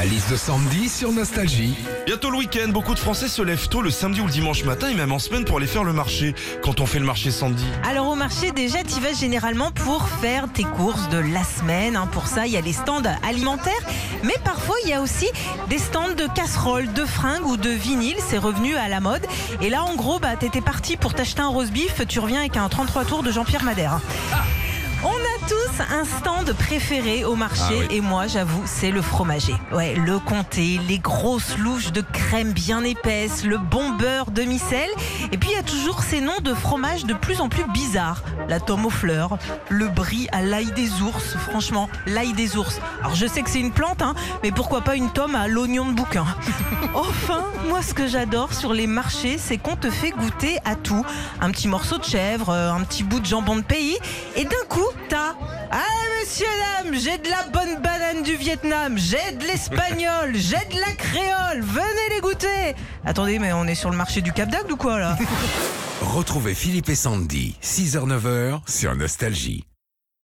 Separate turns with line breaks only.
La liste de Sandy sur Nostalgie.
Bientôt le week-end, beaucoup de Français se lèvent tôt le samedi ou le dimanche matin et même en semaine pour aller faire le marché. Quand on fait le marché Sandy.
Alors au marché déjà tu vas généralement pour faire tes courses de la semaine. hein. Pour ça il y a les stands alimentaires, mais parfois il y a aussi des stands de casseroles, de fringues ou de vinyles. C'est revenu à la mode. Et là en gros bah t'étais parti pour t'acheter un rose beef, tu reviens avec un 33 tours de Jean-Pierre Madère. A tous un stand préféré au marché
Ah oui.
et moi j'avoue c'est le fromager. Ouais, le comté, les grosses louches de crème bien épaisse, le bon beurre demi-sel et puis il y a toujours ces noms de fromages de plus en plus bizarres. La tome aux fleurs, le brie à l'ail des ours, franchement, l'ail des ours. Alors je sais que c'est une plante hein, mais pourquoi pas une tome à l'oignon de bouquin? Enfin, moi ce que j'adore sur les marchés, c'est qu'on te fait goûter à tout. Un petit morceau de chèvre, euh, un petit bout de jambon de pays et d'un coup, t'as j'ai de la bonne banane du Vietnam, j'ai de l'espagnol, j'ai de la créole, venez les goûter. Attendez, mais on est sur le marché du Cap d'Agde ou quoi là?
Retrouvez Philippe et Sandy, 6h-9h sur Nostalgie.